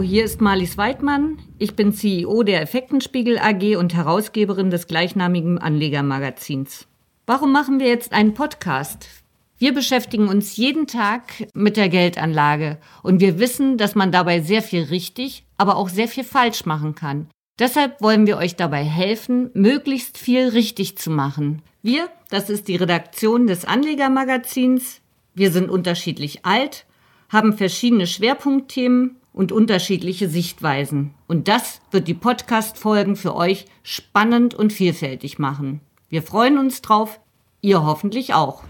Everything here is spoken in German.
hier ist Marlies Weidmann. Ich bin CEO der Effektenspiegel AG und Herausgeberin des gleichnamigen Anlegermagazins. Warum machen wir jetzt einen Podcast? Wir beschäftigen uns jeden Tag mit der Geldanlage und wir wissen, dass man dabei sehr viel richtig, aber auch sehr viel falsch machen kann. Deshalb wollen wir euch dabei helfen, möglichst viel richtig zu machen. Wir, das ist die Redaktion des Anlegermagazins. Wir sind unterschiedlich alt, haben verschiedene Schwerpunktthemen und unterschiedliche Sichtweisen. Und das wird die Podcast-Folgen für euch spannend und vielfältig machen. Wir freuen uns drauf, ihr hoffentlich auch.